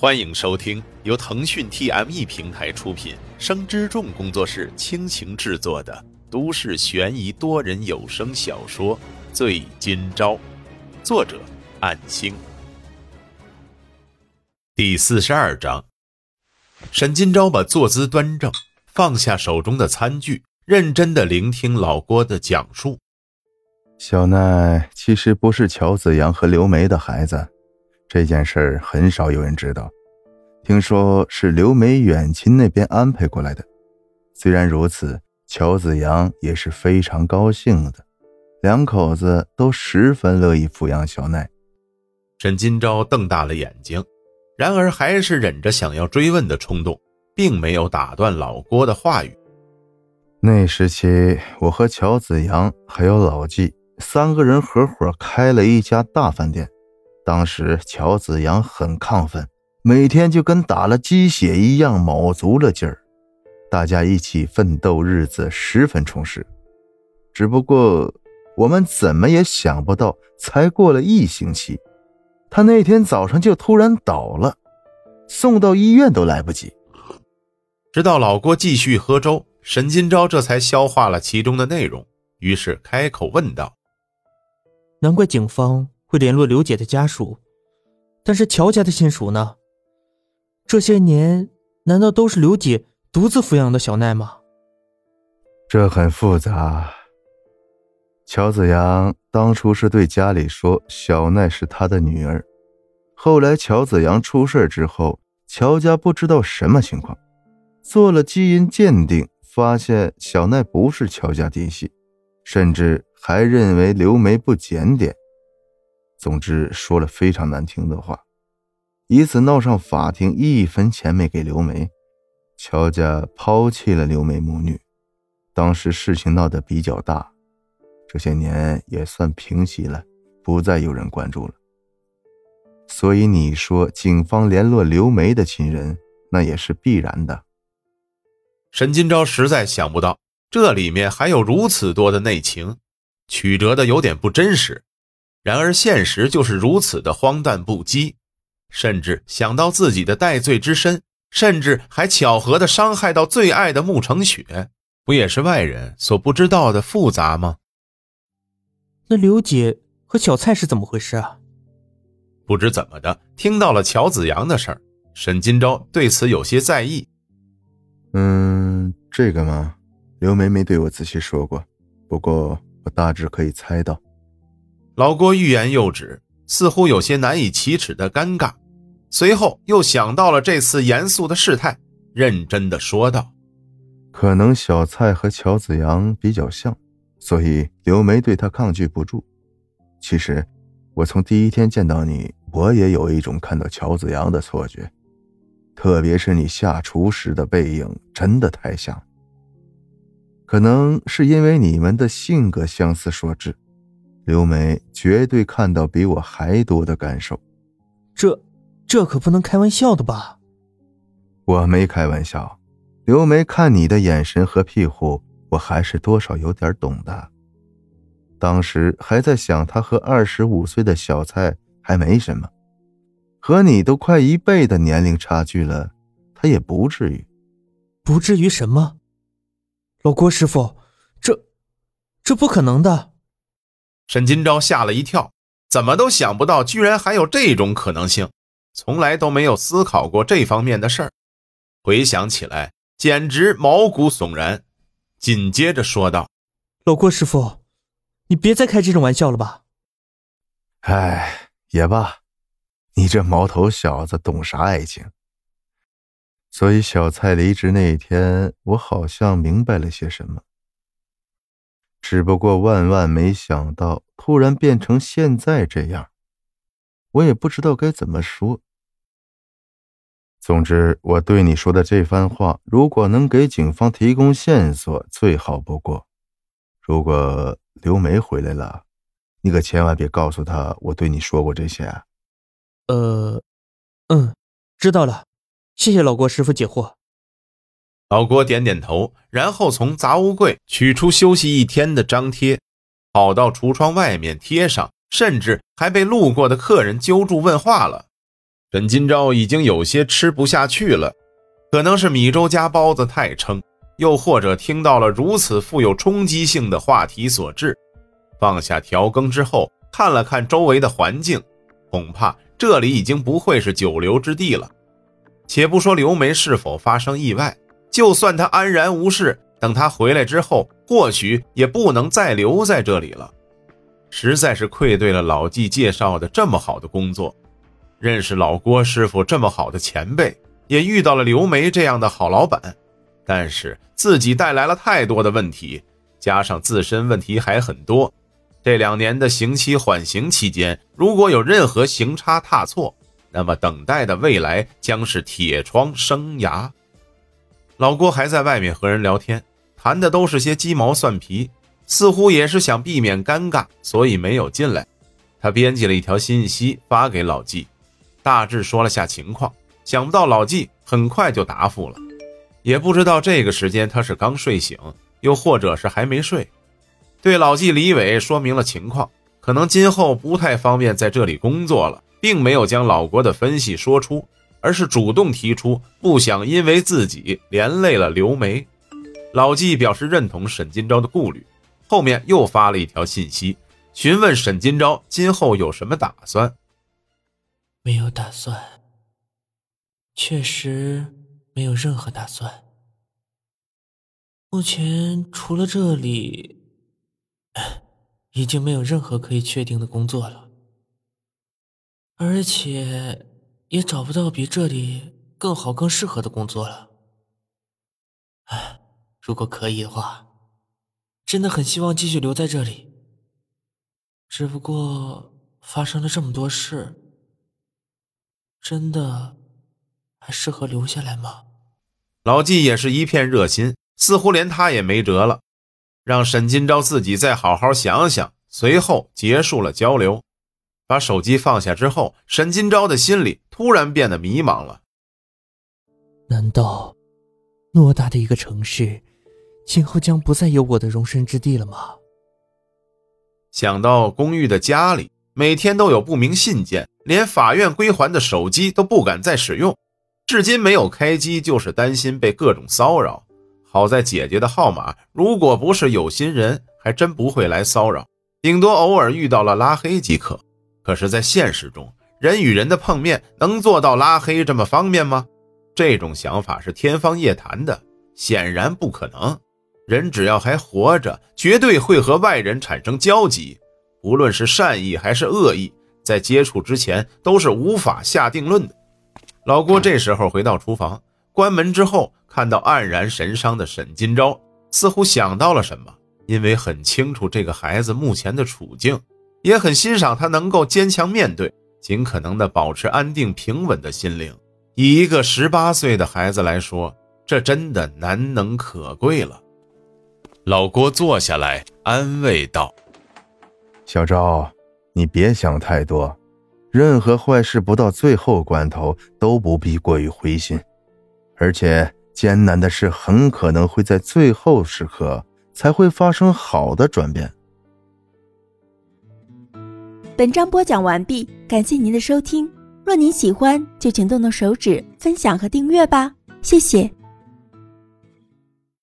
欢迎收听由腾讯 TME 平台出品、生之众工作室倾情制作的都市悬疑多人有声小说《醉今朝》，作者：暗星。第四十二章，沈今朝把坐姿端正，放下手中的餐具，认真的聆听老郭的讲述。小奈其实不是乔子阳和刘梅的孩子。这件事儿很少有人知道，听说是刘梅远亲那边安排过来的。虽然如此，乔子阳也是非常高兴的，两口子都十分乐意抚养小奈。沈金钊瞪大了眼睛，然而还是忍着想要追问的冲动，并没有打断老郭的话语。那时期，我和乔子阳还有老纪三个人合伙开了一家大饭店。当时乔子阳很亢奋，每天就跟打了鸡血一样，卯足了劲儿。大家一起奋斗，日子十分充实。只不过我们怎么也想不到，才过了一星期，他那天早上就突然倒了，送到医院都来不及。直到老郭继续喝粥，沈金钊这才消化了其中的内容，于是开口问道：“难怪警方。”会联络刘姐的家属，但是乔家的亲属呢？这些年难道都是刘姐独自抚养的小奈吗？这很复杂。乔子阳当初是对家里说小奈是他的女儿，后来乔子阳出事之后，乔家不知道什么情况，做了基因鉴定，发现小奈不是乔家嫡系，甚至还认为刘梅不检点。总之说了非常难听的话，以此闹上法庭，一分钱没给刘梅，乔家抛弃了刘梅母女。当时事情闹得比较大，这些年也算平息了，不再有人关注了。所以你说警方联络刘梅的亲人，那也是必然的。沈金钊实在想不到这里面还有如此多的内情，曲折的有点不真实。然而现实就是如此的荒诞不羁，甚至想到自己的戴罪之身，甚至还巧合的伤害到最爱的慕成雪，不也是外人所不知道的复杂吗？那刘姐和小蔡是怎么回事啊？不知怎么的，听到了乔子阳的事儿，沈金钊对此有些在意。嗯，这个嘛，刘梅没对我仔细说过，不过我大致可以猜到。老郭欲言又止，似乎有些难以启齿的尴尬，随后又想到了这次严肃的事态，认真的说道：“可能小蔡和乔子阳比较像，所以刘梅对他抗拒不住。其实，我从第一天见到你，我也有一种看到乔子阳的错觉，特别是你下厨时的背影，真的太像。可能是因为你们的性格相似所致。”刘梅绝对看到比我还多的感受，这，这可不能开玩笑的吧？我没开玩笑，刘梅看你的眼神和庇护，我还是多少有点懂的。当时还在想，他和二十五岁的小蔡还没什么，和你都快一倍的年龄差距了，他也不至于。不至于什么？老郭师傅，这，这不可能的。沈金钊吓了一跳，怎么都想不到，居然还有这种可能性，从来都没有思考过这方面的事儿。回想起来，简直毛骨悚然。紧接着说道：“老郭师傅，你别再开这种玩笑了吧？”“哎，也罢，你这毛头小子懂啥爱情？所以小蔡离职那一天，我好像明白了些什么。”只不过万万没想到，突然变成现在这样，我也不知道该怎么说。总之，我对你说的这番话，如果能给警方提供线索，最好不过。如果刘梅回来了，你可千万别告诉她我对你说过这些。啊呃，嗯，知道了，谢谢老郭师傅解惑。老郭点点头，然后从杂物柜取出休息一天的张贴，跑到橱窗外面贴上，甚至还被路过的客人揪住问话了。沈金钊已经有些吃不下去了，可能是米粥加包子太撑，又或者听到了如此富有冲击性的话题所致。放下调羹之后，看了看周围的环境，恐怕这里已经不会是久留之地了。且不说刘梅是否发生意外，就算他安然无事，等他回来之后，或许也不能再留在这里了。实在是愧对了老纪介绍的这么好的工作，认识老郭师傅这么好的前辈，也遇到了刘梅这样的好老板，但是自己带来了太多的问题，加上自身问题还很多。这两年的刑期缓刑期间，如果有任何行差踏错，那么等待的未来将是铁窗生涯。老郭还在外面和人聊天，谈的都是些鸡毛蒜皮，似乎也是想避免尴尬，所以没有进来。他编辑了一条信息发给老纪，大致说了下情况。想不到老纪很快就答复了，也不知道这个时间他是刚睡醒，又或者是还没睡。对老纪李伟说明了情况，可能今后不太方便在这里工作了，并没有将老郭的分析说出，而是主动提出不想因为自己连累了刘梅。老纪表示认同沈金钊的顾虑，后面又发了一条信息，询问沈金钊今后有什么打算。没有打算，确实没有任何打算。目前除了这里。已经没有任何可以确定的工作了，而且也找不到比这里更好、更适合的工作了。唉，如果可以的话，真的很希望继续留在这里。只不过发生了这么多事，真的还适合留下来吗？老纪也是一片热心，似乎连他也没辙了。让沈金钊自己再好好想想，随后结束了交流。把手机放下之后，沈金钊的心里突然变得迷茫了。难道偌大的一个城市，今后将不再有我的容身之地了吗？想到公寓的家里每天都有不明信件，连法院归还的手机都不敢再使用，至今没有开机，就是担心被各种骚扰。好在姐姐的号码，如果不是有心人，还真不会来骚扰，顶多偶尔遇到了拉黑即可。可是，在现实中，人与人的碰面能做到拉黑这么方便吗？这种想法是天方夜谭的，显然不可能。人只要还活着，绝对会和外人产生交集，无论是善意还是恶意，在接触之前都是无法下定论的。老郭这时候回到厨房。关门之后，看到黯然神伤的沈金钊，似乎想到了什么，因为很清楚这个孩子目前的处境，也很欣赏他能够坚强面对，尽可能的保持安定平稳的心灵。以一个十八岁的孩子来说，这真的难能可贵了。老郭坐下来安慰道：“小赵，你别想太多，任何坏事不到最后关头都不必过于灰心。”而且艰难的事很可能会在最后时刻才会发生好的转变。本章播讲完毕，感谢您的收听。若您喜欢，就请动动手指分享和订阅吧，谢谢。